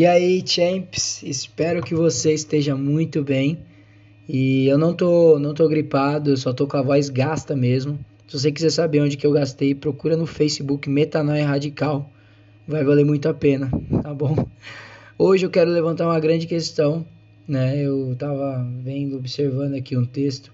E aí, champs, espero que você esteja muito bem. E eu não tô, não tô gripado, só tô com a voz gasta mesmo. Se você quiser saber onde que eu gastei, procura no Facebook Metanoia Radical. Vai valer muito a pena, tá bom? Hoje eu quero levantar uma grande questão, né? Eu tava vendo, observando aqui um texto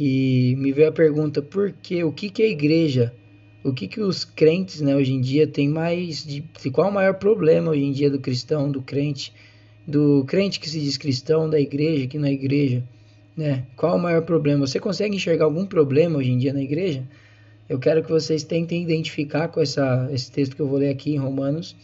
e me veio a pergunta: por que, o que que a igreja o que, que os crentes né, hoje em dia têm mais de, qual o maior problema hoje em dia do cristão, do crente, do crente que se diz cristão, da igreja que não é igreja, né? Qual o maior problema? Você consegue enxergar algum problema hoje em dia na igreja? Eu quero que vocês tentem identificar com essa, esse texto que eu vou ler aqui em Romanos.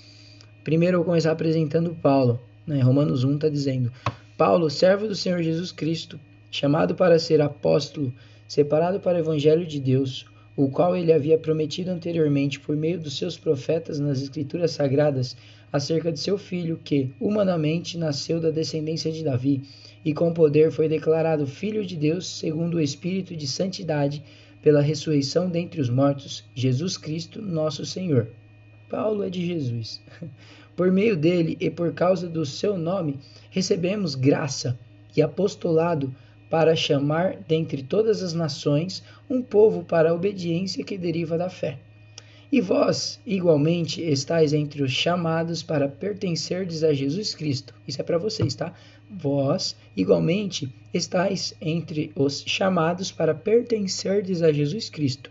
Primeiro eu vou começar apresentando Paulo. Né? Romanos 1 está dizendo: Paulo, servo do Senhor Jesus Cristo, chamado para ser apóstolo, separado para o evangelho de Deus, o qual ele havia prometido anteriormente por meio dos seus profetas nas Escrituras Sagradas, acerca de seu filho, que, humanamente, nasceu da descendência de Davi, e com poder foi declarado Filho de Deus, segundo o Espírito de Santidade, pela ressurreição dentre os mortos, Jesus Cristo, nosso Senhor. Paulo é de Jesus. Por meio dele e por causa do seu nome, recebemos graça e apostolado para chamar dentre todas as nações um povo para a obediência que deriva da fé. E vós, igualmente, estáis entre os chamados para pertencerdes a Jesus Cristo. Isso é para vocês, tá? Vós, igualmente, estáis entre os chamados para pertencerdes a Jesus Cristo.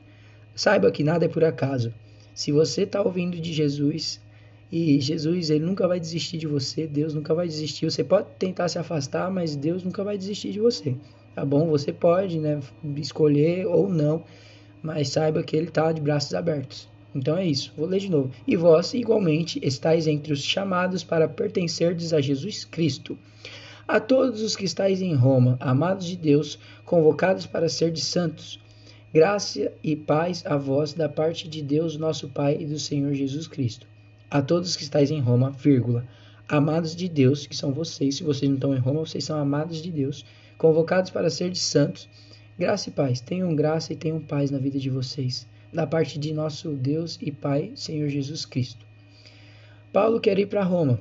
Saiba que nada é por acaso. Se você está ouvindo de Jesus, e Jesus, ele nunca vai desistir de você, Deus nunca vai desistir. Você pode tentar se afastar, mas Deus nunca vai desistir de você. Tá bom? Você pode, né, escolher ou não, mas saiba que ele está de braços abertos. Então é isso. Vou ler de novo. E vós, igualmente, estáis entre os chamados para pertencerdes a Jesus Cristo. A todos os que estáis em Roma, amados de Deus, convocados para ser de santos, graça e paz a vós da parte de Deus, nosso Pai e do Senhor Jesus Cristo a todos que estáis em Roma, vírgula, amados de Deus, que são vocês, se vocês não estão em Roma, vocês são amados de Deus, convocados para ser de santos, graça e paz, tenham graça e tenham paz na vida de vocês, da parte de nosso Deus e Pai, Senhor Jesus Cristo. Paulo quer ir para Roma.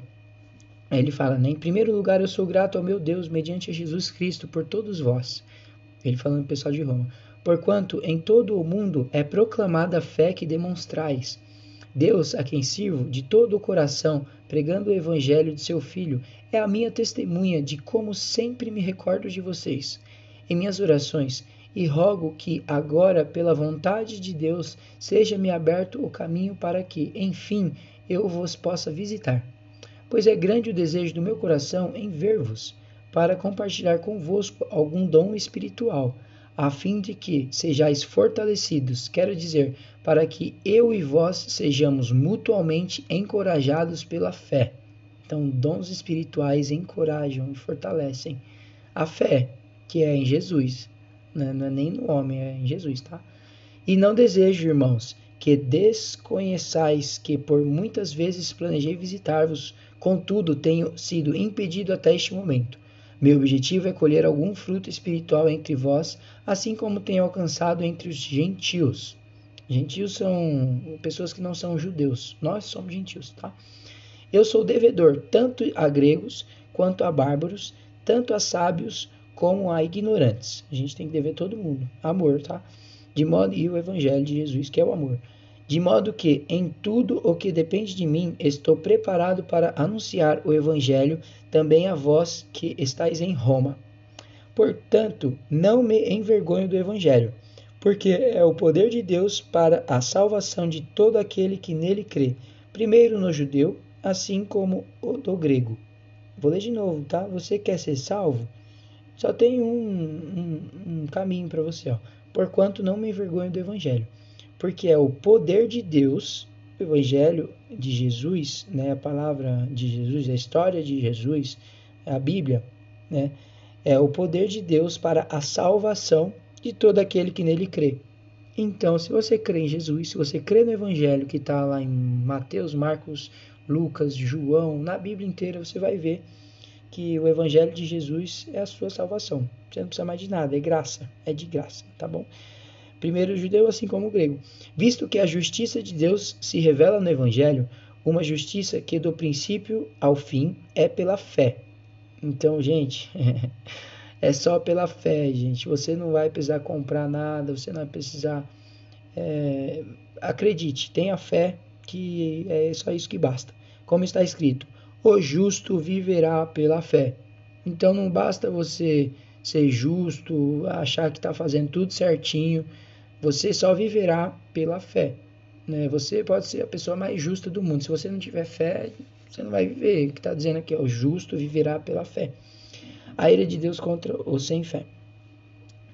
Aí ele fala, né? Em primeiro lugar, eu sou grato ao meu Deus, mediante Jesus Cristo, por todos vós. Ele falando pessoal de Roma. Porquanto em todo o mundo é proclamada a fé que demonstrais Deus, a quem sirvo de todo o coração, pregando o evangelho de seu Filho, é a minha testemunha de como sempre me recordo de vocês em minhas orações e rogo que agora, pela vontade de Deus, seja-me aberto o caminho para que, enfim, eu vos possa visitar. Pois é grande o desejo do meu coração em ver-vos, para compartilhar convosco algum dom espiritual a fim de que sejais fortalecidos, quero dizer, para que eu e vós sejamos mutuamente encorajados pela fé. Então, dons espirituais encorajam e fortalecem a fé, que é em Jesus, né? não é nem no homem, é em Jesus, tá? E não desejo, irmãos, que desconheçais que por muitas vezes planejei visitar-vos, contudo tenho sido impedido até este momento meu objetivo é colher algum fruto espiritual entre vós, assim como tenho alcançado entre os gentios. Gentios são pessoas que não são judeus. Nós somos gentios, tá? Eu sou devedor tanto a gregos quanto a bárbaros, tanto a sábios como a ignorantes. A gente tem que dever todo mundo. Amor, tá? De modo e o evangelho de Jesus, que é o amor de modo que em tudo o que depende de mim estou preparado para anunciar o Evangelho também a vós que estáis em Roma. Portanto, não me envergonho do Evangelho, porque é o poder de Deus para a salvação de todo aquele que nele crê, primeiro no judeu, assim como do grego. Vou ler de novo, tá? Você quer ser salvo? Só tem um, um, um caminho para você, ó. Porquanto não me envergonho do Evangelho porque é o poder de Deus, o Evangelho de Jesus, né, a palavra de Jesus, a história de Jesus, a Bíblia, né, é o poder de Deus para a salvação de todo aquele que nele crê. Então, se você crê em Jesus, se você crê no Evangelho que está lá em Mateus, Marcos, Lucas, João, na Bíblia inteira, você vai ver que o Evangelho de Jesus é a sua salvação. Você não precisa mais de nada, é graça, é de graça, tá bom? Primeiro o judeu assim como o grego. Visto que a justiça de Deus se revela no Evangelho, uma justiça que do princípio ao fim é pela fé. Então, gente, é só pela fé, gente. Você não vai precisar comprar nada, você não vai precisar. É, acredite, tenha fé que é só isso que basta. Como está escrito: o justo viverá pela fé. Então não basta você ser justo, achar que está fazendo tudo certinho. Você só viverá pela fé. Né? Você pode ser a pessoa mais justa do mundo. Se você não tiver fé, você não vai viver. O que está dizendo aqui, ó, o justo viverá pela fé. A ira de Deus contra o sem fé.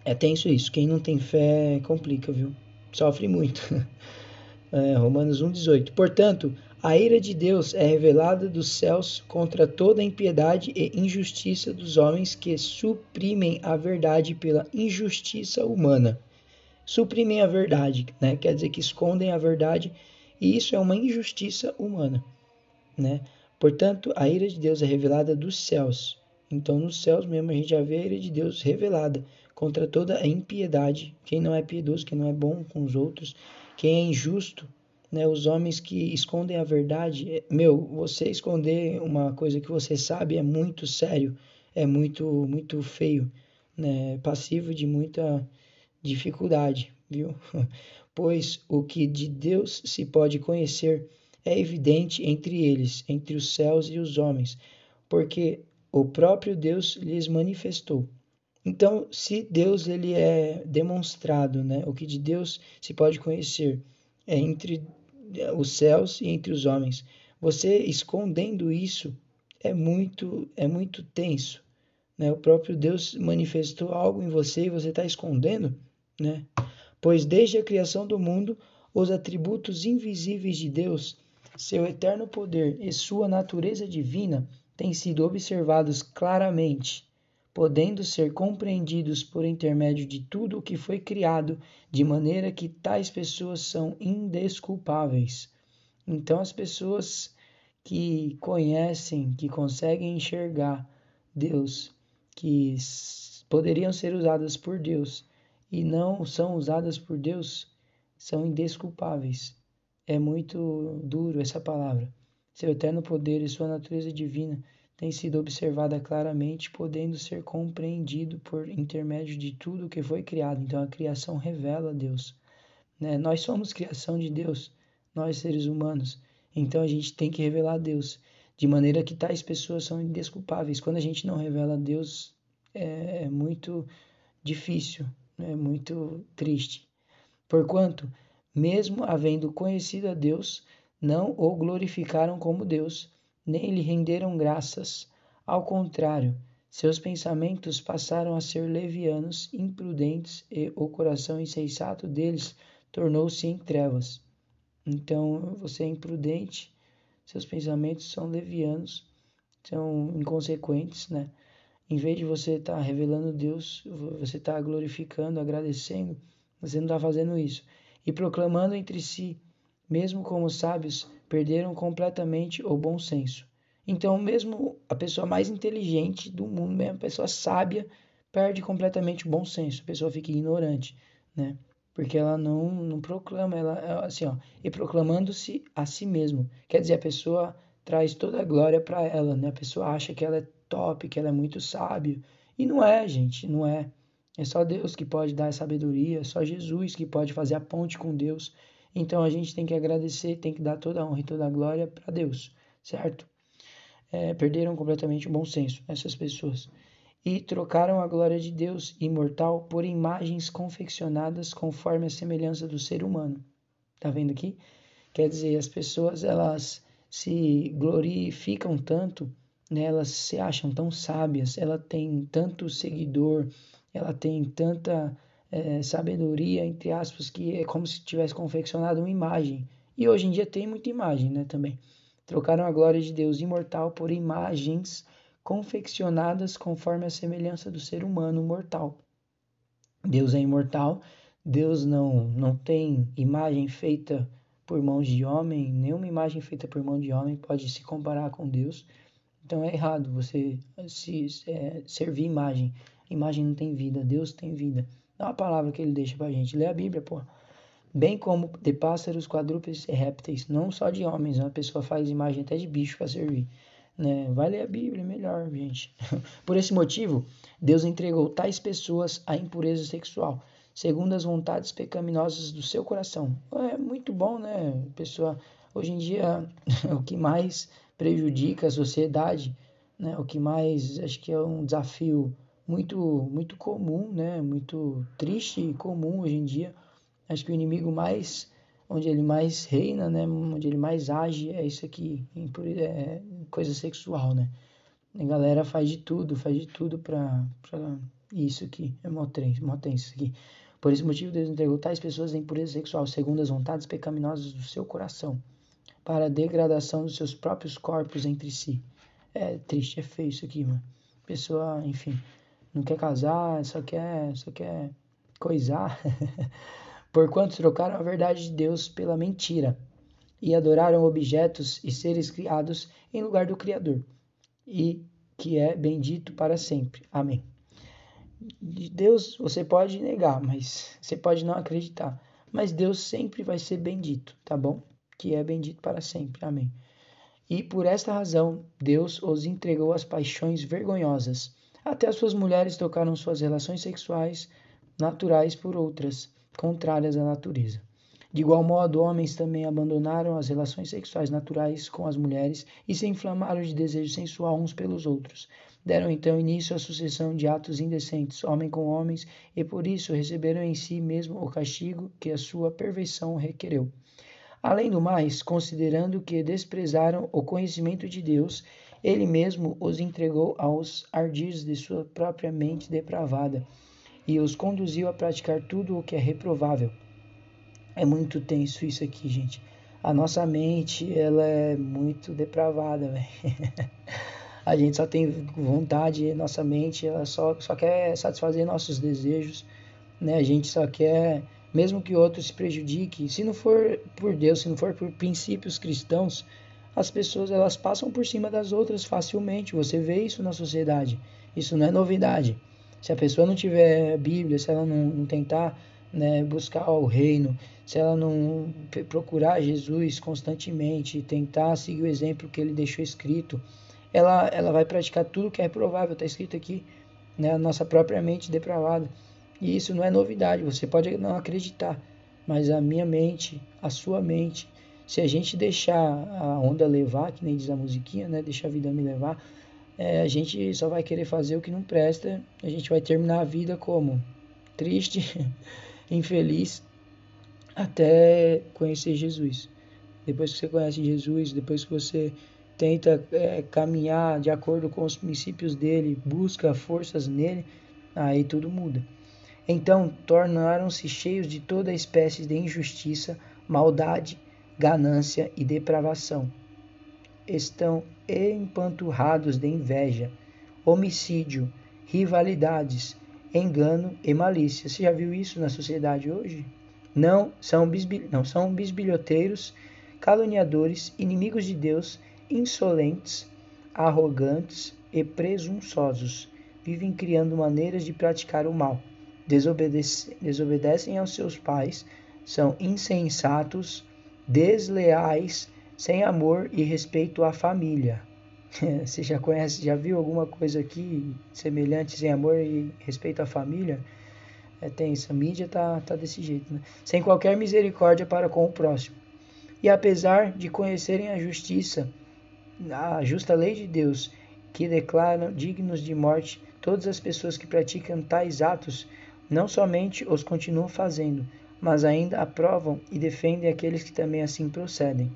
É tenso isso. Quem não tem fé complica, viu? Sofre muito. É, Romanos 1,18. Portanto, a ira de Deus é revelada dos céus contra toda impiedade e injustiça dos homens que suprimem a verdade pela injustiça humana suprimem a verdade, né? Quer dizer que escondem a verdade e isso é uma injustiça humana, né? Portanto, a ira de Deus é revelada dos céus. Então, nos céus mesmo a gente já vê a ira de Deus revelada contra toda a impiedade, quem não é piedoso, quem não é bom com os outros, quem é injusto, né? Os homens que escondem a verdade, é, meu, você esconder uma coisa que você sabe é muito sério, é muito muito feio, né? Passivo de muita dificuldade, viu? Pois o que de Deus se pode conhecer é evidente entre eles, entre os céus e os homens, porque o próprio Deus lhes manifestou. Então, se Deus ele é demonstrado, né? O que de Deus se pode conhecer é entre os céus e entre os homens. Você escondendo isso é muito é muito tenso, né? O próprio Deus manifestou algo em você e você está escondendo né? Pois desde a criação do mundo, os atributos invisíveis de Deus, seu eterno poder e sua natureza divina têm sido observados claramente, podendo ser compreendidos por intermédio de tudo o que foi criado, de maneira que tais pessoas são indesculpáveis. Então, as pessoas que conhecem, que conseguem enxergar Deus, que poderiam ser usadas por Deus, e não são usadas por Deus são indesculpáveis. É muito duro essa palavra. Seu eterno poder e sua natureza divina têm sido observada claramente, podendo ser compreendido por intermédio de tudo que foi criado. Então a criação revela Deus. Né? Nós somos criação de Deus, nós seres humanos. Então a gente tem que revelar Deus, de maneira que tais pessoas são indesculpáveis. Quando a gente não revela Deus, é, é muito difícil, é muito triste. Porquanto, mesmo havendo conhecido a Deus, não o glorificaram como Deus, nem lhe renderam graças. Ao contrário, seus pensamentos passaram a ser levianos, imprudentes, e o coração insensato deles tornou-se em trevas. Então, você é imprudente, seus pensamentos são levianos, são inconsequentes, né? Em vez de você estar tá revelando Deus, você está glorificando, agradecendo, você não está fazendo isso. E proclamando entre si, mesmo como sábios, perderam completamente o bom senso. Então, mesmo a pessoa mais inteligente do mundo, mesmo a pessoa sábia, perde completamente o bom senso. A pessoa fica ignorante, né? Porque ela não, não proclama, ela assim, ó, e proclamando-se a si mesmo. Quer dizer, a pessoa traz toda a glória para ela, né? A pessoa acha que ela é top, que ela é muito sábia. E não é, gente, não é. É só Deus que pode dar a sabedoria, é só Jesus que pode fazer a ponte com Deus. Então a gente tem que agradecer, tem que dar toda a honra e toda a glória para Deus, certo? É, perderam completamente o bom senso, essas pessoas. E trocaram a glória de Deus imortal por imagens confeccionadas conforme a semelhança do ser humano. Tá vendo aqui? Quer dizer, as pessoas elas se glorificam tanto né, elas se acham tão sábias, ela tem tanto seguidor, ela tem tanta é, sabedoria, entre aspas, que é como se tivesse confeccionado uma imagem. E hoje em dia tem muita imagem, né, também. Trocaram a glória de Deus imortal por imagens confeccionadas conforme a semelhança do ser humano mortal. Deus é imortal, Deus não, não tem imagem feita por mãos de homem, nenhuma imagem feita por mão de homem pode se comparar com Deus. Então é errado você se é, servir imagem. Imagem não tem vida, Deus tem vida. É uma palavra que ele deixa pra gente. Lê a Bíblia, pô. bem como de pássaros, quadrúpedes e répteis, não só de homens, uma pessoa faz imagem até de bicho para servir. Né? Vai ler a Bíblia, melhor, gente. Por esse motivo, Deus entregou tais pessoas à impureza sexual, segundo as vontades pecaminosas do seu coração. É muito bom, né? Pessoa, hoje em dia, o que mais prejudica a sociedade, né? O que mais, acho que é um desafio muito, muito comum, né? Muito triste e comum hoje em dia. Acho que o inimigo mais, onde ele mais reina, né? Onde ele mais age é isso aqui, é coisa sexual, né? A galera faz de tudo, faz de tudo pra, pra isso aqui, é mó tenso, isso aqui. Por esse motivo, Deus entregou tais pessoas em impureza sexual, segundo as vontades pecaminosas do seu coração, para a degradação dos seus próprios corpos entre si. É triste, é feio isso aqui, mano. Pessoa, enfim, não quer casar, só quer, só quer coisar. Porquanto trocaram a verdade de Deus pela mentira e adoraram objetos e seres criados em lugar do Criador, e que é bendito para sempre. Amém. De Deus você pode negar, mas você pode não acreditar, mas Deus sempre vai ser bendito, tá bom? Que é bendito para sempre. Amém. E por esta razão, Deus os entregou às paixões vergonhosas. Até as suas mulheres trocaram suas relações sexuais naturais por outras, contrárias à natureza. De igual modo, homens também abandonaram as relações sexuais naturais com as mulheres e se inflamaram de desejo sensual uns pelos outros. Deram então início à sucessão de atos indecentes, homem com homens, e por isso receberam em si mesmo o castigo que a sua perversão requereu. Além do mais, considerando que desprezaram o conhecimento de Deus, ele mesmo os entregou aos ardis de sua própria mente depravada e os conduziu a praticar tudo o que é reprovável é muito tenso isso aqui, gente. A nossa mente, ela é muito depravada, velho. a gente só tem vontade, nossa mente, ela só, só quer satisfazer nossos desejos, né? A gente só quer, mesmo que outro se prejudique, se não for por Deus, se não for por princípios cristãos, as pessoas elas passam por cima das outras facilmente. Você vê isso na sociedade. Isso não é novidade. Se a pessoa não tiver Bíblia, se ela não, não tentar né, buscar o reino, se ela não procurar Jesus constantemente, tentar seguir o exemplo que ele deixou escrito, ela, ela vai praticar tudo que é provável, está escrito aqui, né, a nossa própria mente depravada. E isso não é novidade, você pode não acreditar, mas a minha mente, a sua mente, se a gente deixar a onda levar, que nem diz a musiquinha, né, deixa a vida me levar, é, a gente só vai querer fazer o que não presta, a gente vai terminar a vida como? Triste, infeliz até conhecer Jesus. Depois que você conhece Jesus, depois que você tenta é, caminhar de acordo com os princípios dele, busca forças nele, aí tudo muda. Então tornaram-se cheios de toda espécie de injustiça, maldade, ganância e depravação. Estão empanturrados de inveja, homicídio, rivalidades, engano e malícia. Você já viu isso na sociedade hoje? Não são, bisbil... não são bisbilhoteiros, caluniadores, inimigos de Deus, insolentes, arrogantes e presunçosos. Vivem criando maneiras de praticar o mal. Desobedecem, desobedecem aos seus pais, são insensatos, desleais, sem amor e respeito à família. Você já conhece, já viu alguma coisa aqui semelhante sem amor e respeito à família? É tenso, a mídia tá, tá desse jeito, né? Sem qualquer misericórdia para com o próximo. E apesar de conhecerem a justiça, a justa lei de Deus, que declaram dignos de morte todas as pessoas que praticam tais atos, não somente os continuam fazendo, mas ainda aprovam e defendem aqueles que também assim procedem.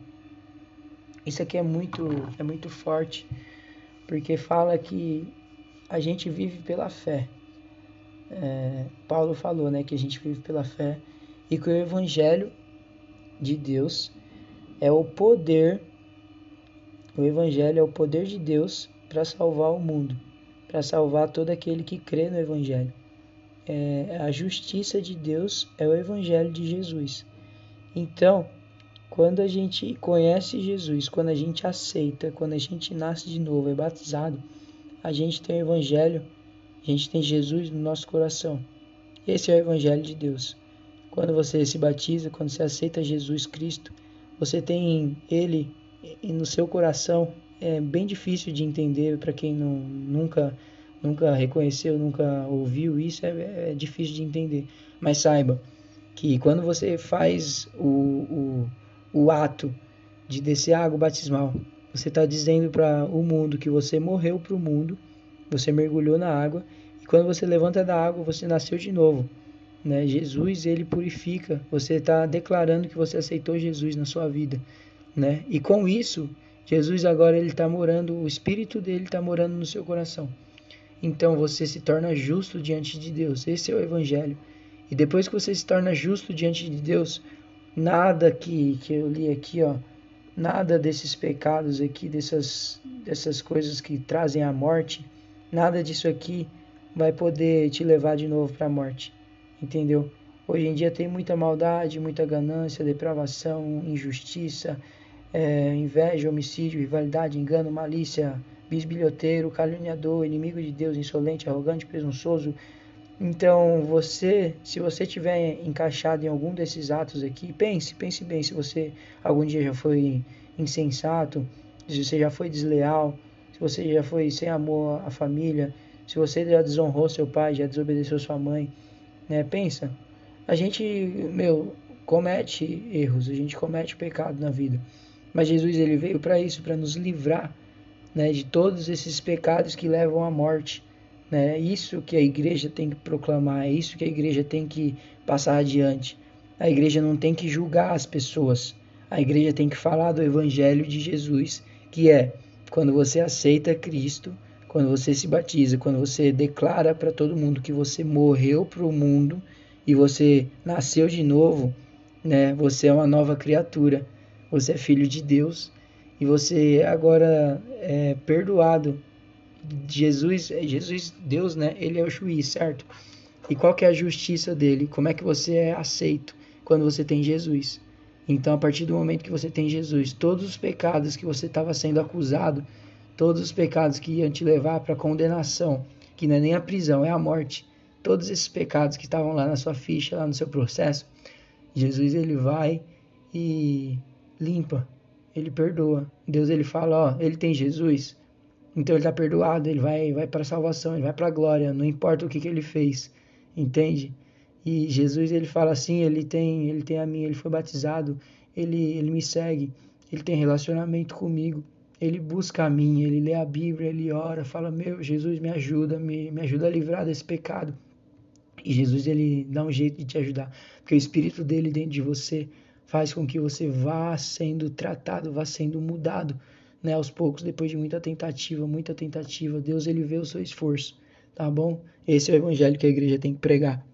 Isso aqui é muito, é muito forte, porque fala que a gente vive pela fé. É, Paulo falou né, que a gente vive pela fé e que o Evangelho de Deus é o poder, o Evangelho é o poder de Deus para salvar o mundo, para salvar todo aquele que crê no Evangelho. É, a justiça de Deus é o Evangelho de Jesus. Então, quando a gente conhece Jesus, quando a gente aceita, quando a gente nasce de novo, é batizado, a gente tem o Evangelho, a gente tem Jesus no nosso coração. Esse é o Evangelho de Deus. quando você se batiza, quando você aceita Jesus Cristo, você tem Ele no seu coração. É bem difícil de entender para quem não, nunca, nunca reconheceu, nunca ouviu isso, é, é difícil de entender. Mas saiba que quando você faz o, o, o ato de descer a água batismal, você está dizendo para o mundo que você morreu para o mundo, você mergulhou na água, e quando você levanta da água, você nasceu de novo. Né? Jesus, ele purifica. Você está declarando que você aceitou Jesus na sua vida. Né? E com isso, Jesus agora ele está morando, o Espírito dele está morando no seu coração. Então você se torna justo diante de Deus. Esse é o Evangelho. E depois que você se torna justo diante de Deus, nada que, que eu li aqui, ó, nada desses pecados aqui, dessas, dessas coisas que trazem a morte, nada disso aqui vai poder te levar de novo para a morte entendeu? Hoje em dia tem muita maldade, muita ganância, depravação, injustiça, é, inveja, homicídio, rivalidade, engano, malícia, bisbilhoteiro, caluniador, inimigo de Deus, insolente, arrogante, presunçoso. Então, você, se você tiver encaixado em algum desses atos aqui, pense, pense bem se você algum dia já foi insensato, se você já foi desleal, se você já foi sem amor à família, se você já desonrou seu pai, já desobedeceu sua mãe, né? Pensa, a gente, meu, comete erros, a gente comete pecado na vida. Mas Jesus ele veio para isso, para nos livrar, né, de todos esses pecados que levam à morte. Né? É isso que a igreja tem que proclamar, é isso que a igreja tem que passar adiante. A igreja não tem que julgar as pessoas. A igreja tem que falar do evangelho de Jesus, que é quando você aceita Cristo, quando você se batiza, quando você declara para todo mundo que você morreu para o mundo e você nasceu de novo, né? Você é uma nova criatura, você é filho de Deus e você agora é perdoado. Jesus, Jesus, Deus, né? Ele é o juiz, certo? E qual que é a justiça dele? Como é que você é aceito quando você tem Jesus? Então, a partir do momento que você tem Jesus, todos os pecados que você estava sendo acusado todos os pecados que iam te levar para condenação, que não é nem a prisão, é a morte. Todos esses pecados que estavam lá na sua ficha, lá no seu processo, Jesus ele vai e limpa, ele perdoa. Deus ele fala, ó, ele tem Jesus, então ele está perdoado, ele vai, vai para salvação, ele vai para a glória, não importa o que, que ele fez, entende? E Jesus ele fala assim, ele tem, ele tem a mim, ele foi batizado, ele, ele me segue, ele tem relacionamento comigo ele busca a mim, ele lê a Bíblia, ele ora, fala: Meu Jesus, me ajuda, me, me ajuda a livrar desse pecado. E Jesus ele dá um jeito de te ajudar, porque o Espírito dele dentro de você faz com que você vá sendo tratado, vá sendo mudado, né? Aos poucos, depois de muita tentativa, muita tentativa, Deus ele vê o seu esforço, tá bom? Esse é o evangelho que a igreja tem que pregar.